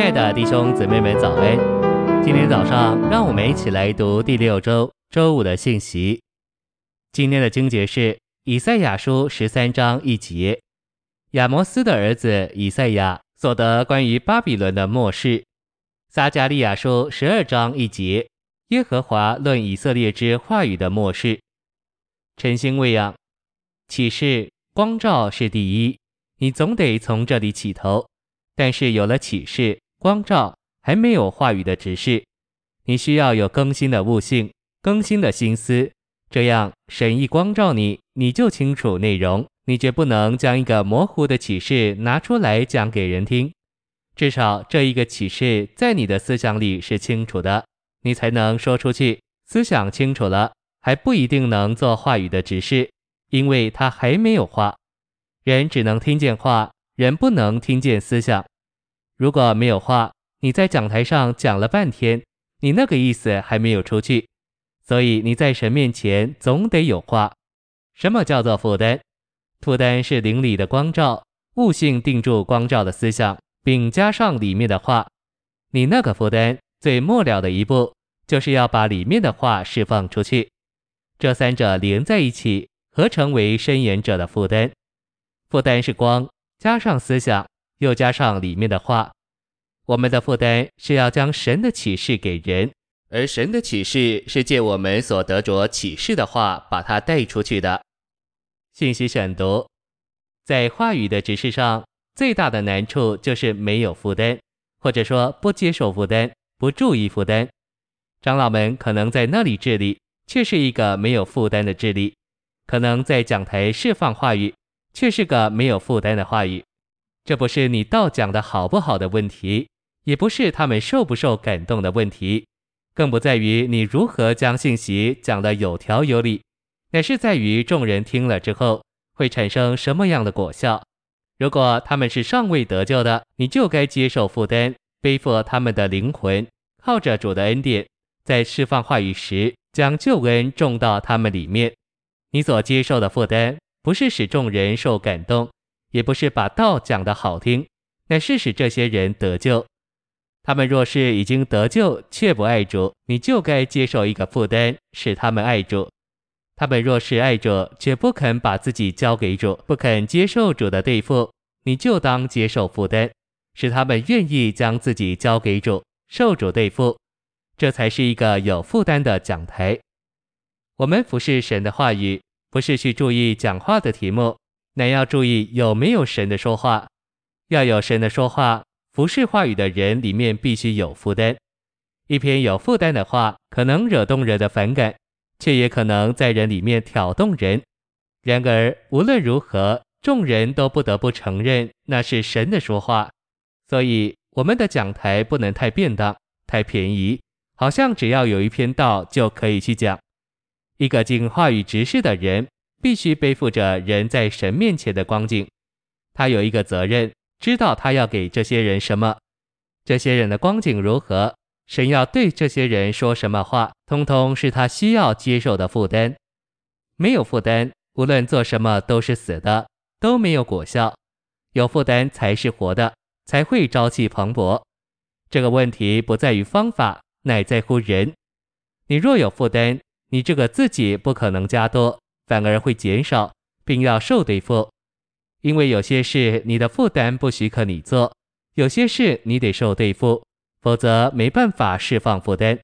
亲爱的弟兄姊妹们，早安！今天早上，让我们一起来读第六周周五的信息。今天的经节是以赛亚书十三章一节，亚摩斯的儿子以赛亚所得关于巴比伦的末世。撒迦利亚书十二章一节，耶和华论以色列之话语的末世。晨星喂养，启示光照是第一，你总得从这里起头。但是有了启示、光照，还没有话语的指示，你需要有更新的悟性、更新的心思，这样神一光照你，你就清楚内容。你绝不能将一个模糊的启示拿出来讲给人听，至少这一个启示在你的思想里是清楚的，你才能说出去。思想清楚了，还不一定能做话语的指示，因为他还没有话。人只能听见话，人不能听见思想。如果没有话，你在讲台上讲了半天，你那个意思还没有出去，所以你在神面前总得有话。什么叫做负担？负担是灵里的光照，悟性定住光照的思想，并加上里面的话。你那个负担最末了的一步，就是要把里面的话释放出去。这三者连在一起，合成为申言者的负担。负担是光，加上思想。又加上里面的话，我们的负担是要将神的启示给人，而神的启示是借我们所得着启示的话把它带出去的。信息选读，在话语的指示上，最大的难处就是没有负担，或者说不接受负担，不注意负担。长老们可能在那里治理，却是一个没有负担的治理；可能在讲台释放话语，却是个没有负担的话语。这不是你道讲的好不好的问题，也不是他们受不受感动的问题，更不在于你如何将信息讲得有条有理，乃是在于众人听了之后会产生什么样的果效。如果他们是尚未得救的，你就该接受负担，背负他们的灵魂，靠着主的恩典，在释放话语时将救恩种到他们里面。你所接受的负担，不是使众人受感动。也不是把道讲得好听，乃是使这些人得救。他们若是已经得救却不爱主，你就该接受一个负担，使他们爱主。他们若是爱主却不肯把自己交给主，不肯接受主的对付，你就当接受负担，使他们愿意将自己交给主，受主对付。这才是一个有负担的讲台。我们服侍神的话语，不是去注意讲话的题目。乃要注意有没有神的说话，要有神的说话，服侍话语的人里面必须有负担。一篇有负担的话，可能惹动人的反感，却也可能在人里面挑动人。然而无论如何，众人都不得不承认那是神的说话。所以我们的讲台不能太便当、太便宜，好像只要有一篇道就可以去讲。一个经话语执事的人。必须背负着人在神面前的光景，他有一个责任，知道他要给这些人什么，这些人的光景如何，神要对这些人说什么话，通通是他需要接受的负担。没有负担，无论做什么都是死的，都没有果效。有负担才是活的，才会朝气蓬勃。这个问题不在于方法，乃在乎人。你若有负担，你这个自己不可能加多。反而会减少，并要受对付，因为有些事你的负担不许可你做，有些事你得受对付，否则没办法释放负担。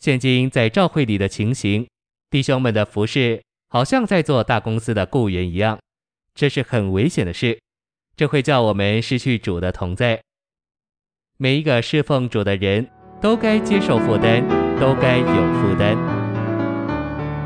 现今在教会里的情形，弟兄们的服饰好像在做大公司的雇员一样，这是很危险的事，这会叫我们失去主的同在。每一个侍奉主的人都该接受负担，都该有负担。